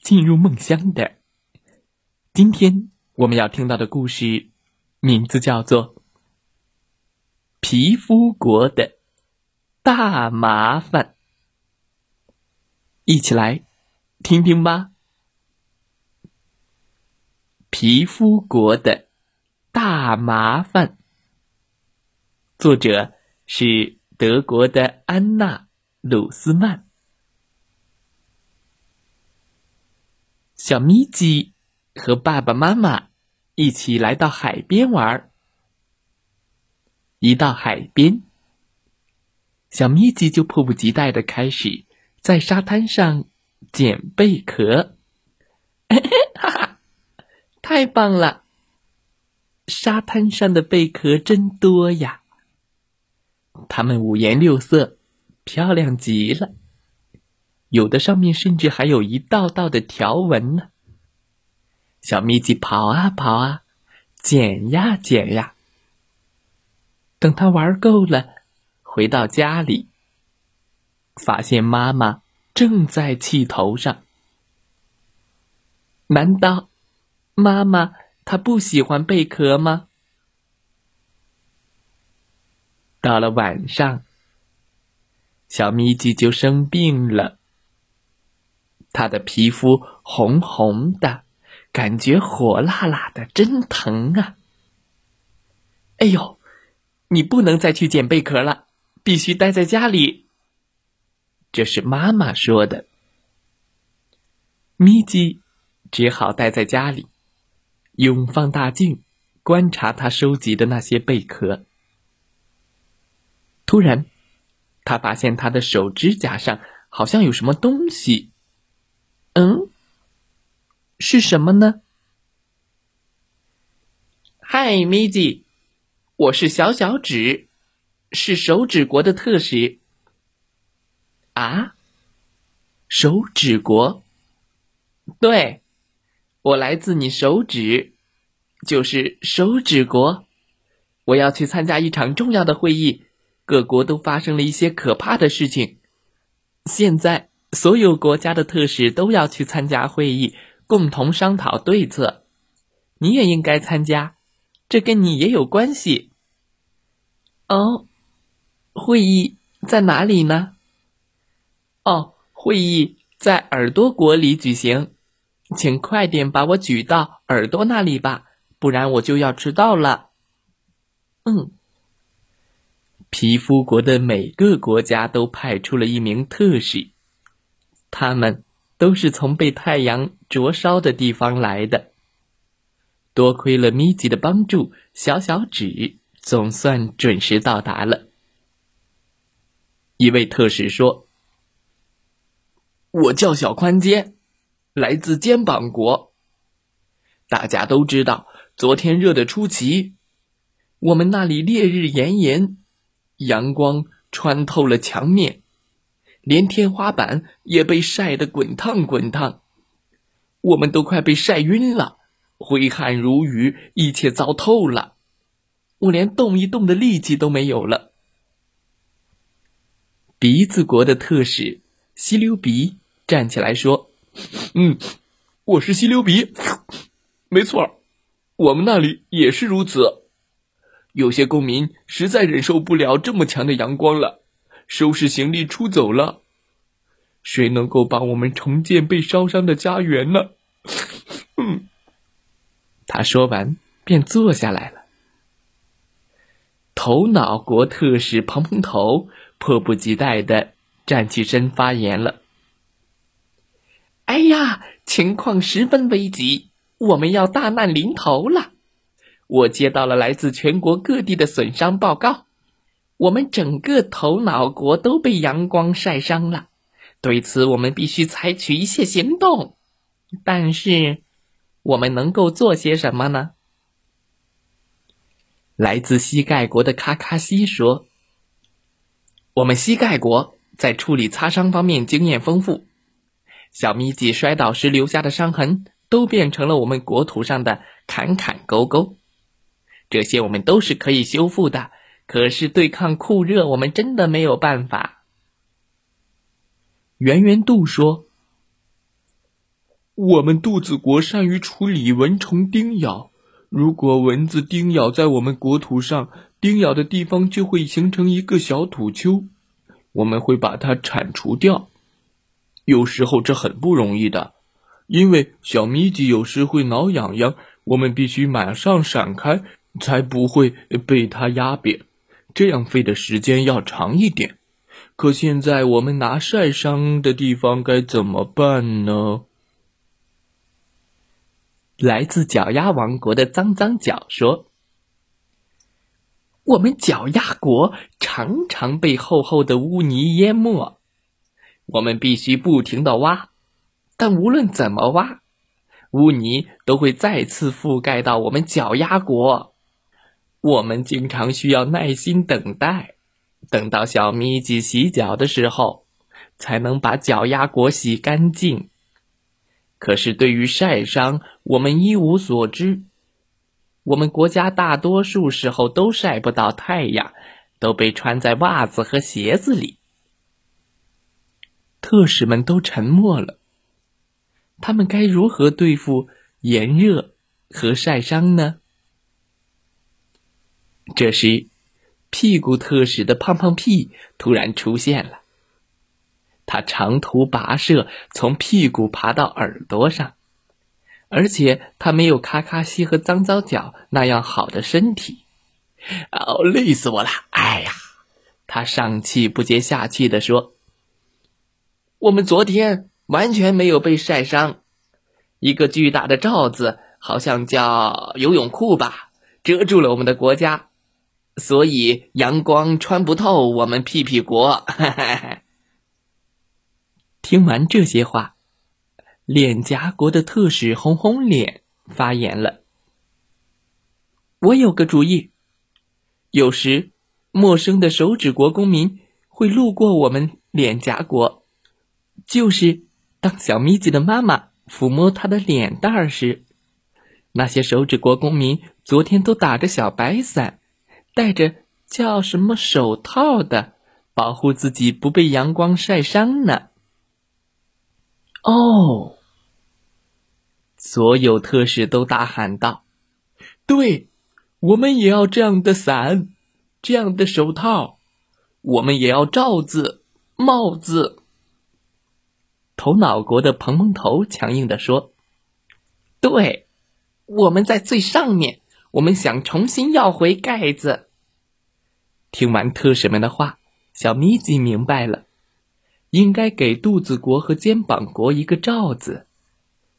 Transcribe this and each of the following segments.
进入梦乡的。今天我们要听到的故事名字叫做《皮肤国的大麻烦》。一起来听听吧。皮肤国的大麻烦，作者是德国的安娜·鲁斯曼。小咪鸡和爸爸妈妈一起来到海边玩。一到海边，小咪鸡就迫不及待的开始。在沙滩上捡贝壳，哈哈，太棒了！沙滩上的贝壳真多呀，它们五颜六色，漂亮极了。有的上面甚至还有一道道的条纹呢。小咪鸡跑啊跑啊，捡呀捡呀。等他玩够了，回到家里。发现妈妈正在气头上，难道妈妈她不喜欢贝壳吗？到了晚上，小咪鸡就生病了，他的皮肤红红的，感觉火辣辣的，真疼啊！哎呦，你不能再去捡贝壳了，必须待在家里。这是妈妈说的。咪鸡只好待在家里，用放大镜观察他收集的那些贝壳。突然，他发现他的手指甲上好像有什么东西。嗯，是什么呢？嗨，咪鸡，我是小小指，是手指国的特使。啊，手指国。对，我来自你手指，就是手指国。我要去参加一场重要的会议，各国都发生了一些可怕的事情。现在，所有国家的特使都要去参加会议，共同商讨对策。你也应该参加，这跟你也有关系。哦，会议在哪里呢？哦，会议在耳朵国里举行，请快点把我举到耳朵那里吧，不然我就要迟到了。嗯，皮肤国的每个国家都派出了一名特使，他们都是从被太阳灼烧的地方来的。多亏了咪吉的帮助，小小指总算准时到达了。一位特使说。我叫小宽肩，来自肩膀国。大家都知道，昨天热得出奇，我们那里烈日炎炎，阳光穿透了墙面，连天花板也被晒得滚烫滚烫，我们都快被晒晕了，挥汗如雨，一切糟透了，我连动一动的力气都没有了。鼻子国的特使吸溜鼻。站起来说：“嗯，我是溪流鼻，没错，我们那里也是如此。有些公民实在忍受不了这么强的阳光了，收拾行李出走了。谁能够帮我们重建被烧伤的家园呢？”嗯，他说完便坐下来了。头脑国特使蓬蓬头迫不及待的站起身发言了。哎呀，情况十分危急，我们要大难临头了。我接到了来自全国各地的损伤报告，我们整个头脑国都被阳光晒伤了。对此，我们必须采取一些行动。但是，我们能够做些什么呢？来自膝盖国的卡卡西说：“我们膝盖国在处理擦伤方面经验丰富。小咪吉摔倒时留下的伤痕，都变成了我们国土上的坎坎沟沟。这些我们都是可以修复的。可是对抗酷热，我们真的没有办法。”圆圆度说。我们肚子国善于处理蚊虫叮咬，如果蚊子叮咬在我们国土上，叮咬的地方就会形成一个小土丘，我们会把它铲除掉。有时候这很不容易的，因为小咪吉有时会挠痒痒，我们必须马上闪开，才不会被它压扁，这样飞的时间要长一点。可现在我们拿晒伤的地方该怎么办呢？来自脚丫王国的脏脏脚说：“我们脚丫国常常被厚厚的污泥淹没，我们必须不停的挖。但无论怎么挖，污泥都会再次覆盖到我们脚丫国。我们经常需要耐心等待，等到小咪吉洗脚的时候，才能把脚丫国洗干净。”可是，对于晒伤，我们一无所知。我们国家大多数时候都晒不到太阳，都被穿在袜子和鞋子里。特使们都沉默了。他们该如何对付炎热和晒伤呢？这时，屁股特使的胖胖屁突然出现了。他长途跋涉，从屁股爬到耳朵上，而且他没有卡卡西和脏脏脚那样好的身体。哦，累死我了！哎呀，他上气不接下气的说：“我们昨天完全没有被晒伤，一个巨大的罩子，好像叫游泳裤吧，遮住了我们的国家，所以阳光穿不透我们屁屁国。”听完这些话，脸颊国的特使红红脸发言了：“我有个主意。有时，陌生的手指国公民会路过我们脸颊国，就是当小咪吉的妈妈抚摸她的脸蛋儿时，那些手指国公民昨天都打着小白伞，戴着叫什么手套的，保护自己不被阳光晒伤呢。”哦！所有特使都大喊道：“对，我们也要这样的伞，这样的手套，我们也要罩子、帽子。”头脑国的蓬蓬头强硬的说：“对，我们在最上面，我们想重新要回盖子。”听完特使们的话，小咪吉明白了。应该给肚子国和肩膀国一个罩子，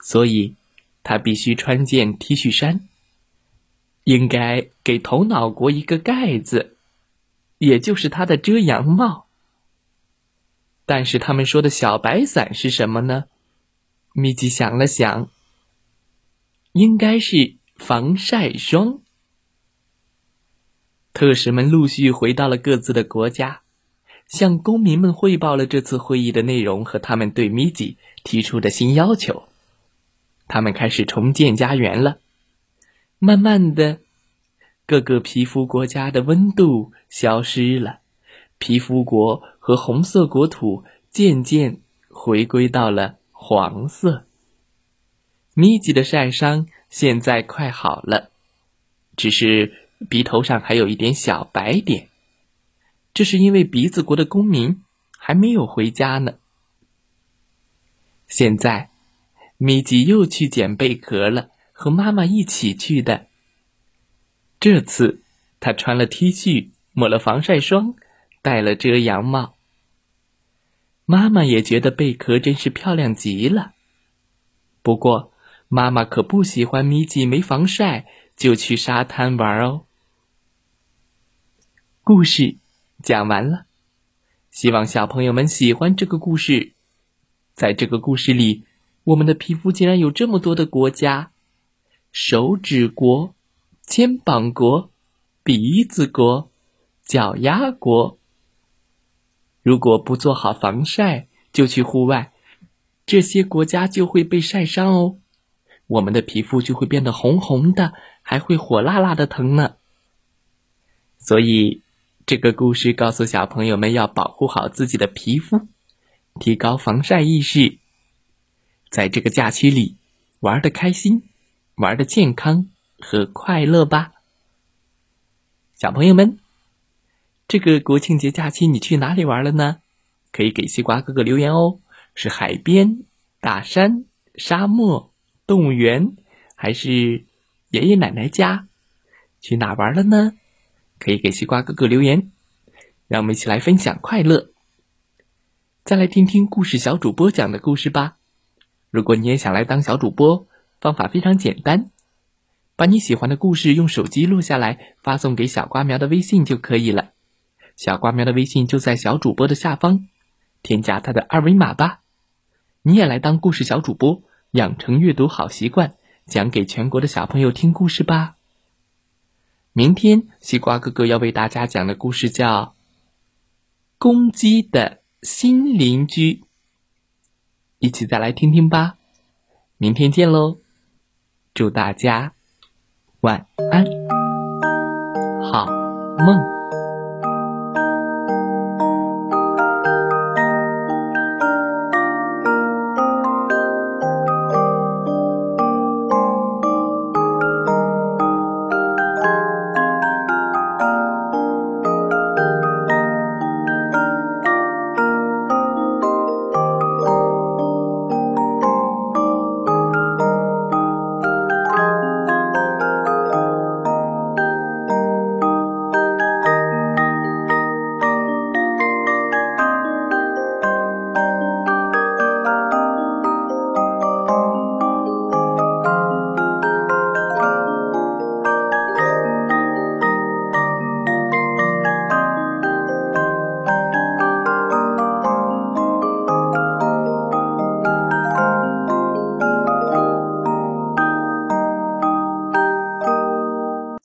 所以他必须穿件 T 恤衫。应该给头脑国一个盖子，也就是他的遮阳帽。但是他们说的小白伞是什么呢？米吉想了想，应该是防晒霜。特使们陆续回到了各自的国家。向公民们汇报了这次会议的内容和他们对米吉提出的新要求。他们开始重建家园了。慢慢的，各个皮肤国家的温度消失了，皮肤国和红色国土渐渐回归到了黄色。米吉的晒伤现在快好了，只是鼻头上还有一点小白点。这是因为鼻子国的公民还没有回家呢。现在，米吉又去捡贝壳了，和妈妈一起去的。这次，他穿了 T 恤，抹了防晒霜，戴了遮阳帽。妈妈也觉得贝壳真是漂亮极了。不过，妈妈可不喜欢米吉没防晒就去沙滩玩哦。故事。讲完了，希望小朋友们喜欢这个故事。在这个故事里，我们的皮肤竟然有这么多的国家：手指国、肩膀国、鼻子国、脚丫国。如果不做好防晒，就去户外，这些国家就会被晒伤哦。我们的皮肤就会变得红红的，还会火辣辣的疼呢。所以，这个故事告诉小朋友们要保护好自己的皮肤，提高防晒意识。在这个假期里，玩的开心，玩的健康和快乐吧。小朋友们，这个国庆节假期你去哪里玩了呢？可以给西瓜哥哥留言哦。是海边、大山、沙漠、动物园，还是爷爷奶奶家？去哪玩了呢？可以给西瓜哥哥留言，让我们一起来分享快乐。再来听听故事小主播讲的故事吧。如果你也想来当小主播，方法非常简单，把你喜欢的故事用手机录下来，发送给小瓜苗的微信就可以了。小瓜苗的微信就在小主播的下方，添加他的二维码吧。你也来当故事小主播，养成阅读好习惯，讲给全国的小朋友听故事吧。明天西瓜哥哥要为大家讲的故事叫《公鸡的新邻居》，一起再来听听吧。明天见喽！祝大家晚安，好梦。